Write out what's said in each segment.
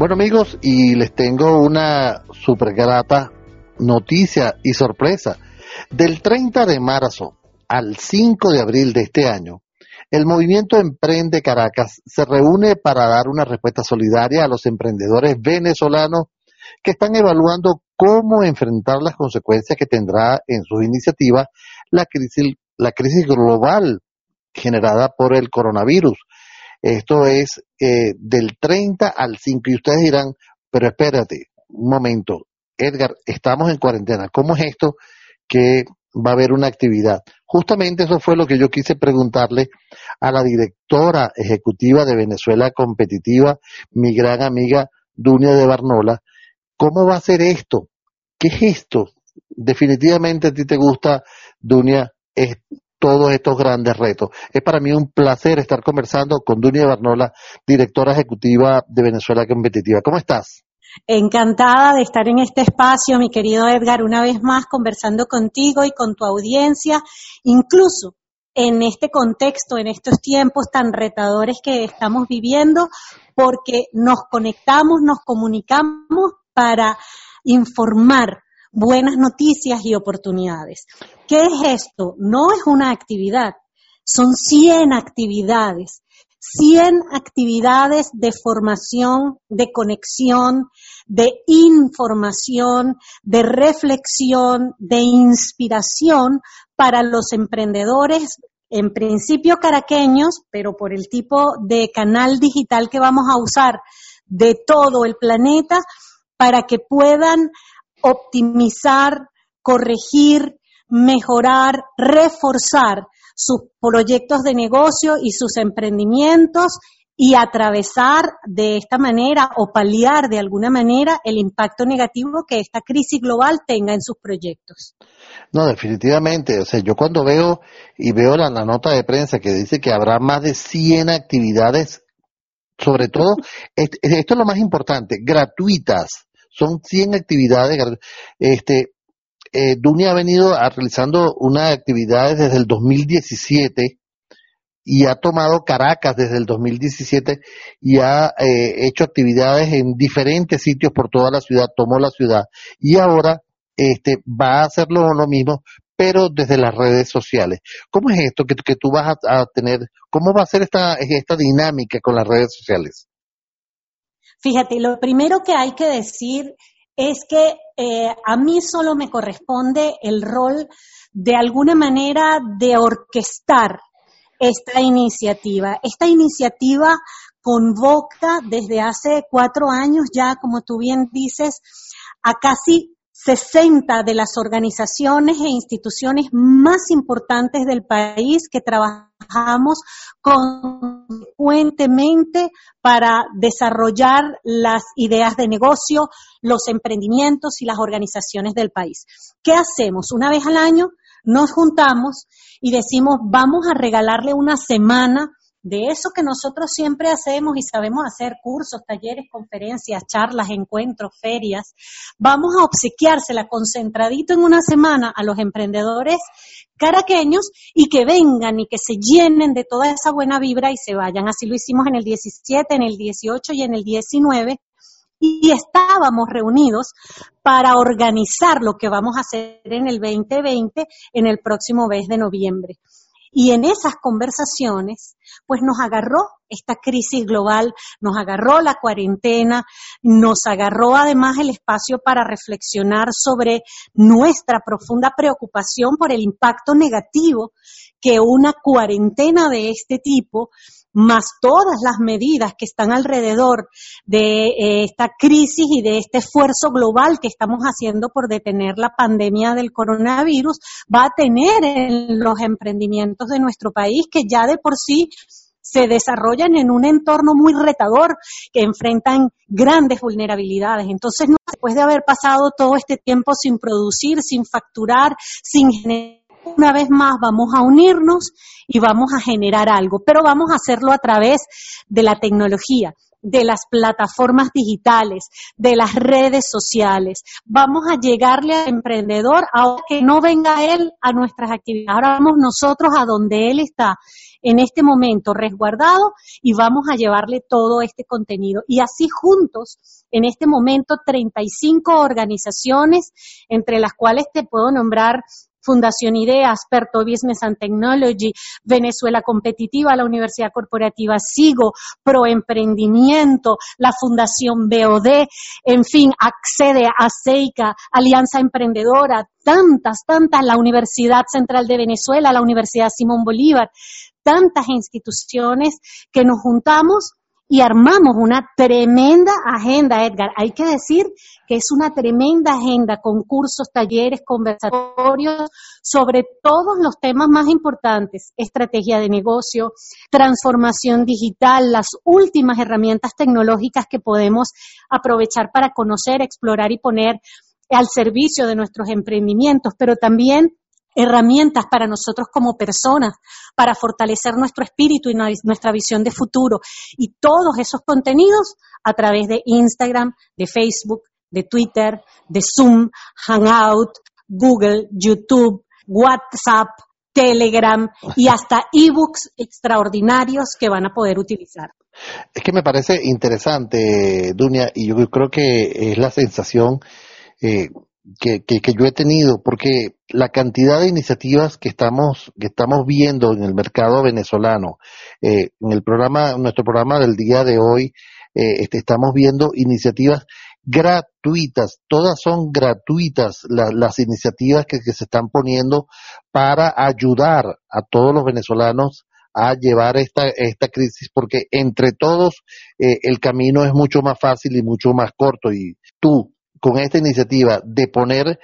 Bueno amigos, y les tengo una super grata noticia y sorpresa. Del 30 de marzo al 5 de abril de este año, el movimiento Emprende Caracas se reúne para dar una respuesta solidaria a los emprendedores venezolanos que están evaluando cómo enfrentar las consecuencias que tendrá en sus iniciativas la crisis, la crisis global generada por el coronavirus. Esto es eh, del 30 al 5 y ustedes dirán, pero espérate, un momento, Edgar, estamos en cuarentena, ¿cómo es esto que va a haber una actividad? Justamente eso fue lo que yo quise preguntarle a la directora ejecutiva de Venezuela Competitiva, mi gran amiga Dunia de Barnola, ¿cómo va a ser esto? ¿Qué es esto? Definitivamente a ti te gusta, Dunia, es todos estos grandes retos. Es para mí un placer estar conversando con Dunia Barnola, directora ejecutiva de Venezuela Competitiva. ¿Cómo estás? Encantada de estar en este espacio, mi querido Edgar, una vez más conversando contigo y con tu audiencia, incluso en este contexto, en estos tiempos tan retadores que estamos viviendo, porque nos conectamos, nos comunicamos para informar buenas noticias y oportunidades. ¿Qué es esto? No es una actividad, son 100 actividades. 100 actividades de formación, de conexión, de información, de reflexión, de inspiración para los emprendedores, en principio caraqueños, pero por el tipo de canal digital que vamos a usar de todo el planeta, para que puedan optimizar, corregir, mejorar, reforzar sus proyectos de negocio y sus emprendimientos y atravesar de esta manera o paliar de alguna manera el impacto negativo que esta crisis global tenga en sus proyectos. No, definitivamente. O sea, yo cuando veo y veo la, nota de prensa que dice que habrá más de 100 actividades, sobre todo, esto es lo más importante, gratuitas son 100 actividades. Este, eh, Dunia ha venido realizando unas actividades desde el 2017 y ha tomado Caracas desde el 2017 y ha eh, hecho actividades en diferentes sitios por toda la ciudad, tomó la ciudad y ahora este, va a hacerlo lo mismo, pero desde las redes sociales. ¿Cómo es esto que, que tú vas a, a, tener? ¿Cómo va a ser esta, esta dinámica con las redes sociales? Fíjate, lo primero que hay que decir es que eh, a mí solo me corresponde el rol de alguna manera de orquestar esta iniciativa. Esta iniciativa convoca desde hace cuatro años ya, como tú bien dices, a casi 60 de las organizaciones e instituciones más importantes del país que trabajamos consecuentemente para desarrollar las ideas de negocio, los emprendimientos y las organizaciones del país. ¿Qué hacemos? Una vez al año nos juntamos y decimos, vamos a regalarle una semana de eso que nosotros siempre hacemos y sabemos hacer cursos, talleres, conferencias, charlas, encuentros, ferias, vamos a obsequiársela concentradito en una semana a los emprendedores caraqueños y que vengan y que se llenen de toda esa buena vibra y se vayan. Así lo hicimos en el 17, en el 18 y en el 19 y estábamos reunidos para organizar lo que vamos a hacer en el 2020 en el próximo mes de noviembre. Y en esas conversaciones, pues nos agarró esta crisis global, nos agarró la cuarentena, nos agarró además el espacio para reflexionar sobre nuestra profunda preocupación por el impacto negativo que una cuarentena de este tipo más todas las medidas que están alrededor de eh, esta crisis y de este esfuerzo global que estamos haciendo por detener la pandemia del coronavirus, va a tener en los emprendimientos de nuestro país que ya de por sí se desarrollan en un entorno muy retador, que enfrentan grandes vulnerabilidades. Entonces, después de haber pasado todo este tiempo sin producir, sin facturar, sin generar una vez más vamos a unirnos y vamos a generar algo, pero vamos a hacerlo a través de la tecnología. de las plataformas digitales, de las redes sociales. Vamos a llegarle al emprendedor ahora que no venga él a nuestras actividades. Ahora vamos nosotros a donde él está en este momento resguardado y vamos a llevarle todo este contenido. Y así juntos, en este momento, 35 organizaciones, entre las cuales te puedo nombrar Fundación IDEA, Asperto Business and Technology, Venezuela Competitiva, la Universidad Corporativa SIGO, Proemprendimiento, la Fundación BOD, en fin, accede a CEICA, Alianza Emprendedora, tantas, tantas, la Universidad Central de Venezuela, la Universidad Simón Bolívar, tantas instituciones que nos juntamos y armamos una tremenda agenda, Edgar. Hay que decir que es una tremenda agenda con cursos, talleres, conversatorios sobre todos los temas más importantes, estrategia de negocio, transformación digital, las últimas herramientas tecnológicas que podemos aprovechar para conocer, explorar y poner al servicio de nuestros emprendimientos, pero también herramientas para nosotros como personas, para fortalecer nuestro espíritu y nuestra visión de futuro. Y todos esos contenidos a través de Instagram, de Facebook, de Twitter, de Zoom, Hangout, Google, YouTube, WhatsApp, Telegram y hasta ebooks extraordinarios que van a poder utilizar. Es que me parece interesante, Dunia, y yo creo que es la sensación eh, que, que, yo he tenido, porque la cantidad de iniciativas que estamos, que estamos viendo en el mercado venezolano, eh, en el programa, nuestro programa del día de hoy, eh, este, estamos viendo iniciativas gratuitas, todas son gratuitas las iniciativas que, se están poniendo para ayudar a todos los venezolanos a llevar esta, esta crisis, porque entre todos eh, el camino es mucho más fácil y mucho más corto. Y tú, con esta iniciativa de poner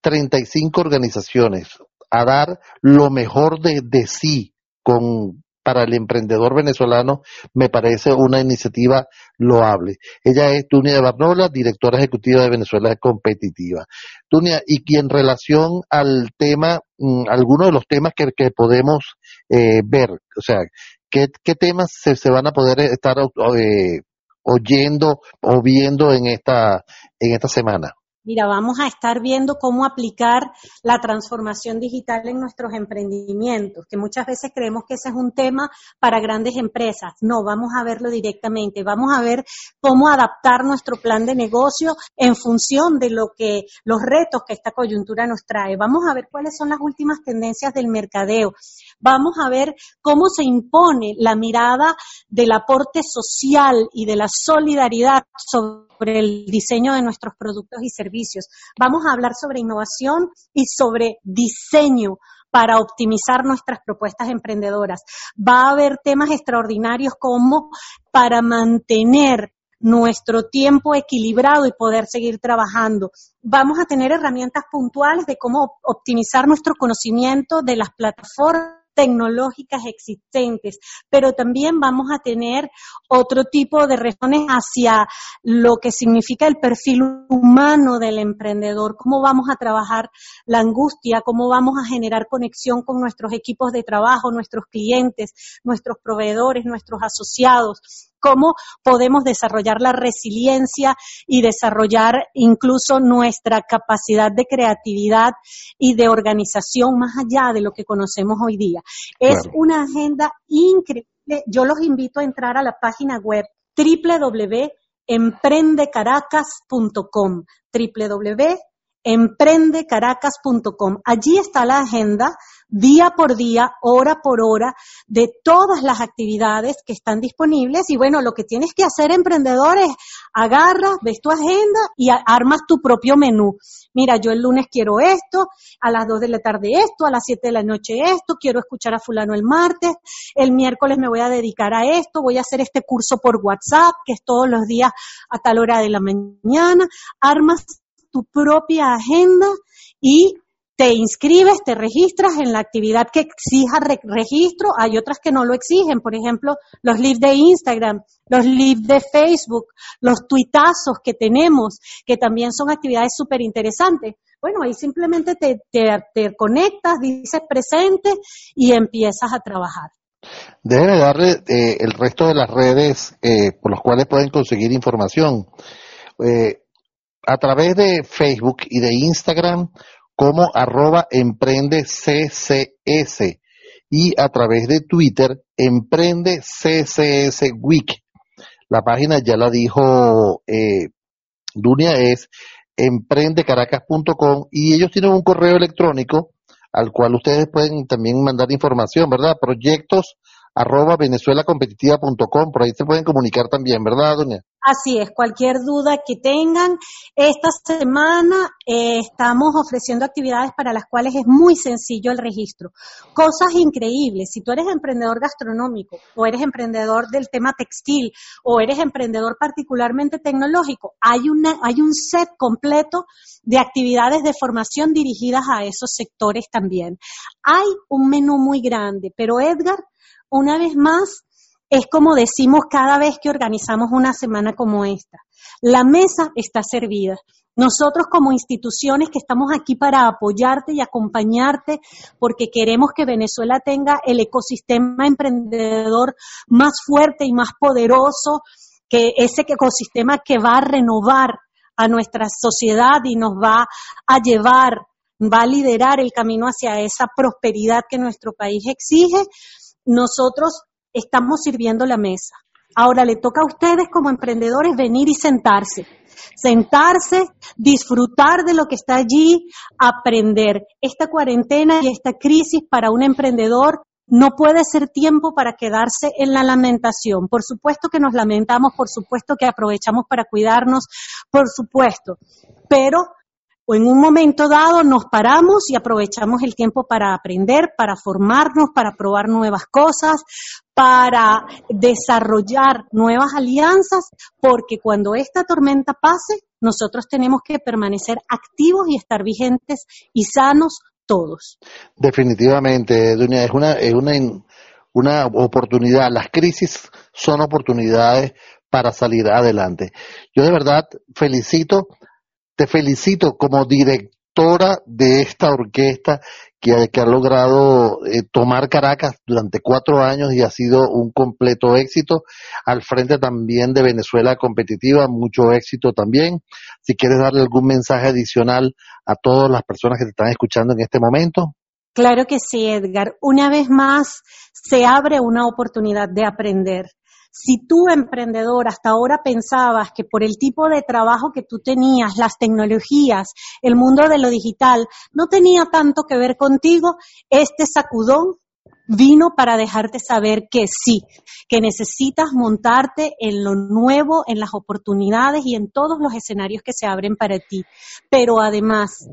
35 organizaciones a dar lo mejor de, sí con, para el emprendedor venezolano, me parece una iniciativa loable. Ella es Tunia de Barnola, directora ejecutiva de Venezuela Competitiva. Tunia, y que en relación al tema, mm, algunos de los temas que, que podemos eh, ver, o sea, ¿qué, qué temas se, se, van a poder estar eh, oyendo o viendo en esta, en esta semana? Mira, vamos a estar viendo cómo aplicar la transformación digital en nuestros emprendimientos, que muchas veces creemos que ese es un tema para grandes empresas. No, vamos a verlo directamente. Vamos a ver cómo adaptar nuestro plan de negocio en función de lo que los retos que esta coyuntura nos trae. Vamos a ver cuáles son las últimas tendencias del mercadeo. Vamos a ver cómo se impone la mirada del aporte social y de la solidaridad sobre el diseño de nuestros productos y servicios. Vamos a hablar sobre innovación y sobre diseño para optimizar nuestras propuestas emprendedoras. Va a haber temas extraordinarios como para mantener nuestro tiempo equilibrado y poder seguir trabajando. Vamos a tener herramientas puntuales de cómo optimizar nuestro conocimiento de las plataformas tecnológicas existentes, pero también vamos a tener otro tipo de razones hacia lo que significa el perfil humano del emprendedor, cómo vamos a trabajar la angustia, cómo vamos a generar conexión con nuestros equipos de trabajo, nuestros clientes, nuestros proveedores, nuestros asociados cómo podemos desarrollar la resiliencia y desarrollar incluso nuestra capacidad de creatividad y de organización más allá de lo que conocemos hoy día. Es una agenda increíble. Yo los invito a entrar a la página web www.emprendecaracas.com www.emprendecaracas.com. Allí está la agenda día por día, hora por hora, de todas las actividades que están disponibles. Y bueno, lo que tienes que hacer, emprendedor, es agarras, ves tu agenda y armas tu propio menú. Mira, yo el lunes quiero esto, a las 2 de la tarde esto, a las 7 de la noche esto, quiero escuchar a fulano el martes, el miércoles me voy a dedicar a esto, voy a hacer este curso por WhatsApp, que es todos los días a tal hora de la mañana. Armas tu propia agenda y te inscribes, te registras en la actividad que exija registro, hay otras que no lo exigen, por ejemplo, los lives de Instagram, los lives de Facebook, los tuitazos que tenemos, que también son actividades súper interesantes. Bueno, ahí simplemente te, te, conectas, dices presente y empiezas a trabajar. Déjenme darle eh, el resto de las redes eh, por las cuales pueden conseguir información. Eh, a través de Facebook y de Instagram como arroba emprende CCS y a través de Twitter emprende Week. La página ya la dijo Dunia es emprendecaracas.com y ellos tienen un correo electrónico al cual ustedes pueden también mandar información, ¿verdad? Proyectos arroba venezuelacompetitiva.com, por ahí se pueden comunicar también, ¿verdad, doña? Así es, cualquier duda que tengan. Esta semana eh, estamos ofreciendo actividades para las cuales es muy sencillo el registro. Cosas increíbles. Si tú eres emprendedor gastronómico o eres emprendedor del tema textil o eres emprendedor particularmente tecnológico, hay, una, hay un set completo de actividades de formación dirigidas a esos sectores también. Hay un menú muy grande, pero Edgar, una vez más, es como decimos cada vez que organizamos una semana como esta. La mesa está servida. Nosotros como instituciones que estamos aquí para apoyarte y acompañarte porque queremos que Venezuela tenga el ecosistema emprendedor más fuerte y más poderoso, que ese ecosistema que va a renovar a nuestra sociedad y nos va a llevar, va a liderar el camino hacia esa prosperidad que nuestro país exige. Nosotros estamos sirviendo la mesa. Ahora le toca a ustedes como emprendedores venir y sentarse. Sentarse, disfrutar de lo que está allí, aprender. Esta cuarentena y esta crisis para un emprendedor no puede ser tiempo para quedarse en la lamentación. Por supuesto que nos lamentamos, por supuesto que aprovechamos para cuidarnos, por supuesto, pero o en un momento dado nos paramos y aprovechamos el tiempo para aprender, para formarnos, para probar nuevas cosas, para desarrollar nuevas alianzas, porque cuando esta tormenta pase, nosotros tenemos que permanecer activos y estar vigentes y sanos todos. Definitivamente, Dunia, es una, es una, una oportunidad. Las crisis son oportunidades para salir adelante. Yo de verdad felicito te felicito como directora de esta orquesta que, ha logrado eh, tomar Caracas durante cuatro años y ha sido un completo éxito. Al frente también de Venezuela Competitiva, mucho éxito también. Si quieres darle algún mensaje adicional a todas las personas que te están escuchando en este momento. Claro que sí, Edgar. Una vez más, se abre una oportunidad de aprender. Si tú, emprendedor, hasta ahora pensabas que por el tipo de trabajo que tú tenías, las tecnologías, el mundo de lo digital, no tenía tanto que ver contigo, este sacudón vino para dejarte saber que sí, que necesitas montarte en lo nuevo, en las oportunidades y en todos los escenarios que se abren para ti. Pero además,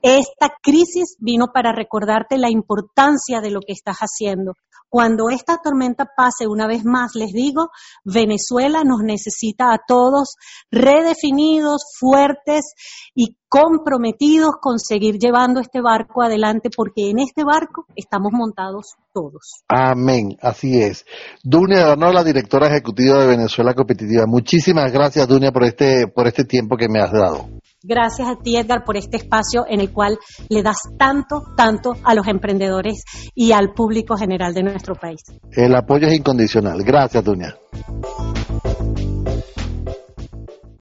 esta crisis vino para recordarte la importancia de lo que estás haciendo. Cuando esta tormenta pase una vez más, les digo, Venezuela nos necesita a todos redefinidos, fuertes y comprometidos con seguir llevando este barco adelante porque en este barco estamos montados todos. Amén, así es. Dunia la directora ejecutiva de Venezuela Competitiva. Muchísimas gracias, Dunia, por este, por este tiempo que me has dado. Gracias a ti, Edgar, por este espacio en el cual le das tanto, tanto a los emprendedores y al público general de nuestro país. El apoyo es incondicional. Gracias, Dunia.